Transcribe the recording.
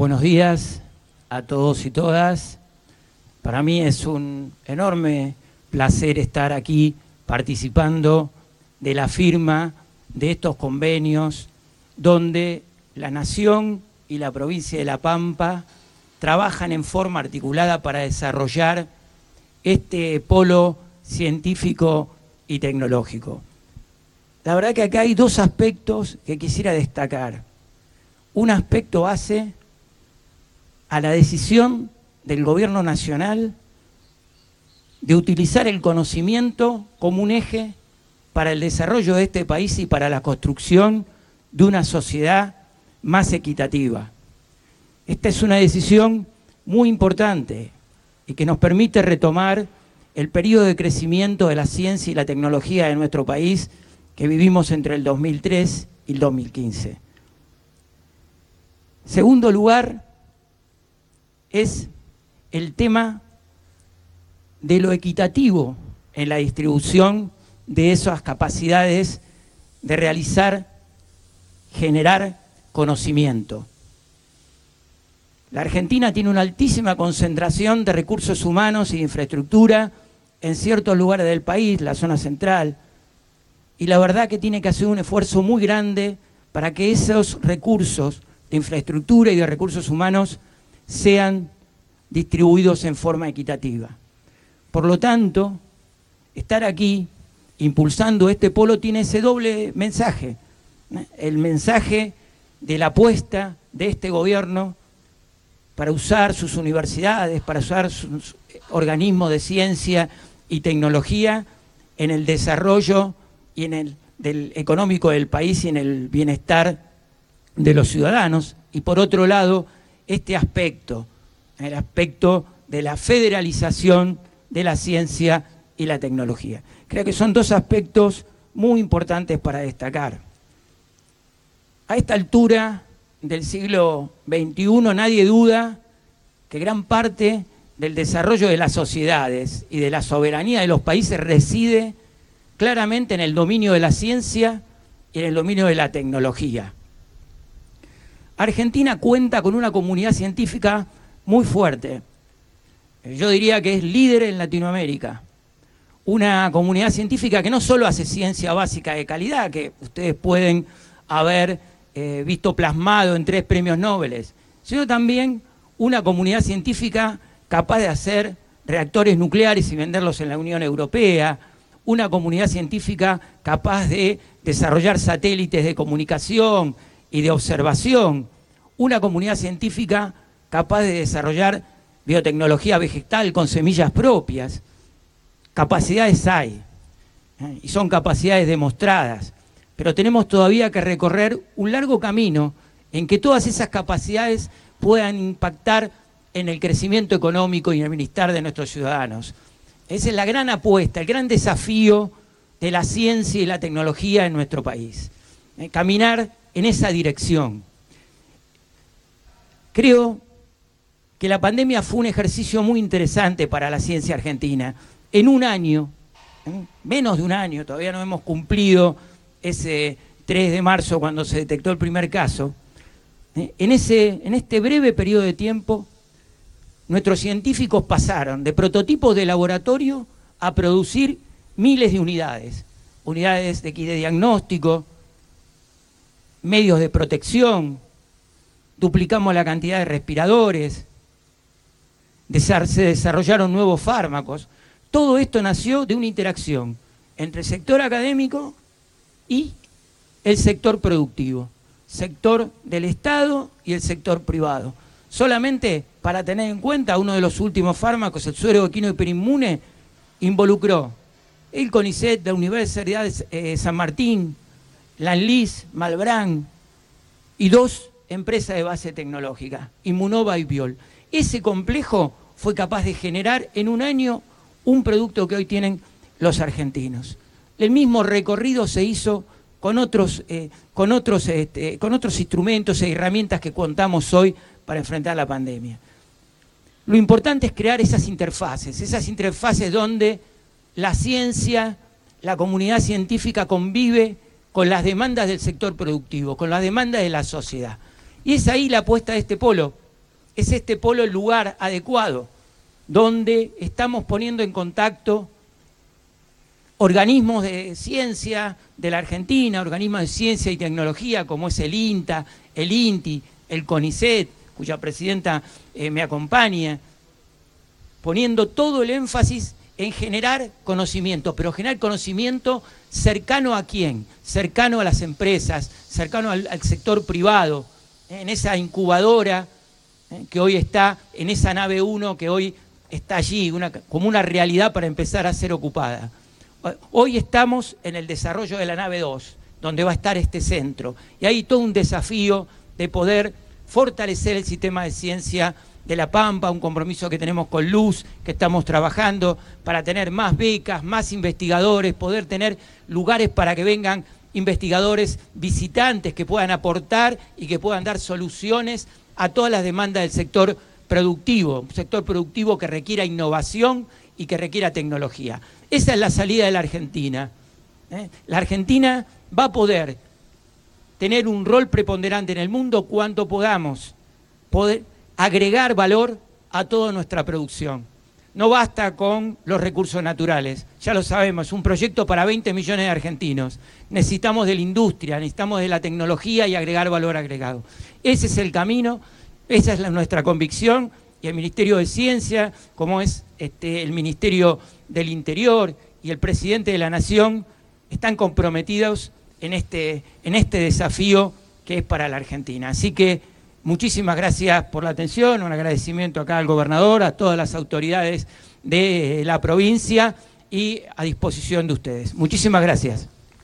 Buenos días a todos y todas. Para mí es un enorme placer estar aquí participando de la firma de estos convenios donde la Nación y la provincia de La Pampa trabajan en forma articulada para desarrollar este polo científico y tecnológico. La verdad que acá hay dos aspectos que quisiera destacar. Un aspecto hace a la decisión del gobierno nacional de utilizar el conocimiento como un eje para el desarrollo de este país y para la construcción de una sociedad más equitativa. Esta es una decisión muy importante y que nos permite retomar el periodo de crecimiento de la ciencia y la tecnología de nuestro país que vivimos entre el 2003 y el 2015. Segundo lugar, es el tema de lo equitativo en la distribución de esas capacidades de realizar, generar conocimiento. La Argentina tiene una altísima concentración de recursos humanos y de infraestructura en ciertos lugares del país, la zona central, y la verdad que tiene que hacer un esfuerzo muy grande para que esos recursos de infraestructura y de recursos humanos sean distribuidos en forma equitativa. Por lo tanto, estar aquí impulsando este polo tiene ese doble mensaje, el mensaje de la apuesta de este gobierno para usar sus universidades, para usar sus organismos de ciencia y tecnología en el desarrollo y en el económico del país y en el bienestar de los ciudadanos. Y por otro lado, este aspecto, el aspecto de la federalización de la ciencia y la tecnología. Creo que son dos aspectos muy importantes para destacar. A esta altura del siglo XXI nadie duda que gran parte del desarrollo de las sociedades y de la soberanía de los países reside claramente en el dominio de la ciencia y en el dominio de la tecnología. Argentina cuenta con una comunidad científica muy fuerte. Yo diría que es líder en Latinoamérica. Una comunidad científica que no solo hace ciencia básica de calidad, que ustedes pueden haber eh, visto plasmado en tres premios Nobel, sino también una comunidad científica capaz de hacer reactores nucleares y venderlos en la Unión Europea, una comunidad científica capaz de desarrollar satélites de comunicación y de observación, una comunidad científica capaz de desarrollar biotecnología vegetal con semillas propias. Capacidades hay, ¿eh? y son capacidades demostradas pero tenemos todavía que recorrer un largo camino en que todas esas capacidades puedan impactar en el crecimiento económico y en el bienestar de nuestros ciudadanos. Esa es la gran apuesta, el gran desafío de la ciencia y la tecnología en nuestro país. Eh, caminar en esa dirección. Creo que la pandemia fue un ejercicio muy interesante para la ciencia argentina. En un año, ¿eh? menos de un año, todavía no hemos cumplido ese 3 de marzo cuando se detectó el primer caso, ¿eh? en, ese, en este breve periodo de tiempo, nuestros científicos pasaron de prototipos de laboratorio a producir miles de unidades, unidades de, de diagnóstico, medios de protección, duplicamos la cantidad de respiradores, se desarrollaron nuevos fármacos. Todo esto nació de una interacción entre el sector académico y el sector productivo, sector del Estado y el sector privado. Solamente para tener en cuenta uno de los últimos fármacos, el suero equino hiperinmune, involucró el CONICET, la Universidad de eh, San Martín, la Anlis, Malbrán y dos empresas de base tecnológica, Inmunova y Biol. Ese complejo fue capaz de generar en un año un producto que hoy tienen los argentinos. El mismo recorrido se hizo con otros, eh, con otros, este, con otros instrumentos e herramientas que contamos hoy para enfrentar la pandemia. Lo importante es crear esas interfaces, esas interfaces donde la ciencia, la comunidad científica convive con las demandas del sector productivo, con las demandas de la sociedad. Y es ahí la apuesta de este polo, es este polo el lugar adecuado, donde estamos poniendo en contacto organismos de ciencia de la Argentina, organismos de ciencia y tecnología como es el INTA, el INTI, el CONICET, cuya presidenta eh, me acompaña, poniendo todo el énfasis en generar conocimiento, pero generar conocimiento cercano a quién, cercano a las empresas, cercano al, sector privado, en esa incubadora eh, que hoy está, en esa nave 1 que hoy está allí, como una realidad para empezar a ser ocupada. Hoy estamos en el desarrollo de la nave 2, donde va a estar este centro, y hay todo un desafío de poder fortalecer el sistema de ciencia de La Pampa, un compromiso que tenemos con Luz, que estamos trabajando para tener más becas, más investigadores, poder tener lugares para que vengan investigadores visitantes que puedan aportar y que puedan dar soluciones a todas las demandas del sector productivo, un sector productivo que requiera innovación y que requiera tecnología. Esa es la salida de la Argentina. ¿eh? La Argentina va a poder tener un rol preponderante en el mundo cuanto podamos poder agregar valor a toda nuestra producción. No basta con los recursos naturales, ya lo sabemos, un proyecto para 20 millones de argentinos. Necesitamos de la industria, necesitamos de la tecnología y agregar valor agregado. Ese es el camino, esa es nuestra convicción y el Ministerio de Ciencia, como es este, el Ministerio del Interior y el Presidente de la Nación, están comprometidos en este, en este desafío que es para la Argentina. Así que Muchísimas gracias por la atención, un agradecimiento acá al gobernador, a todas las autoridades de la provincia y a disposición de ustedes. Muchísimas gracias.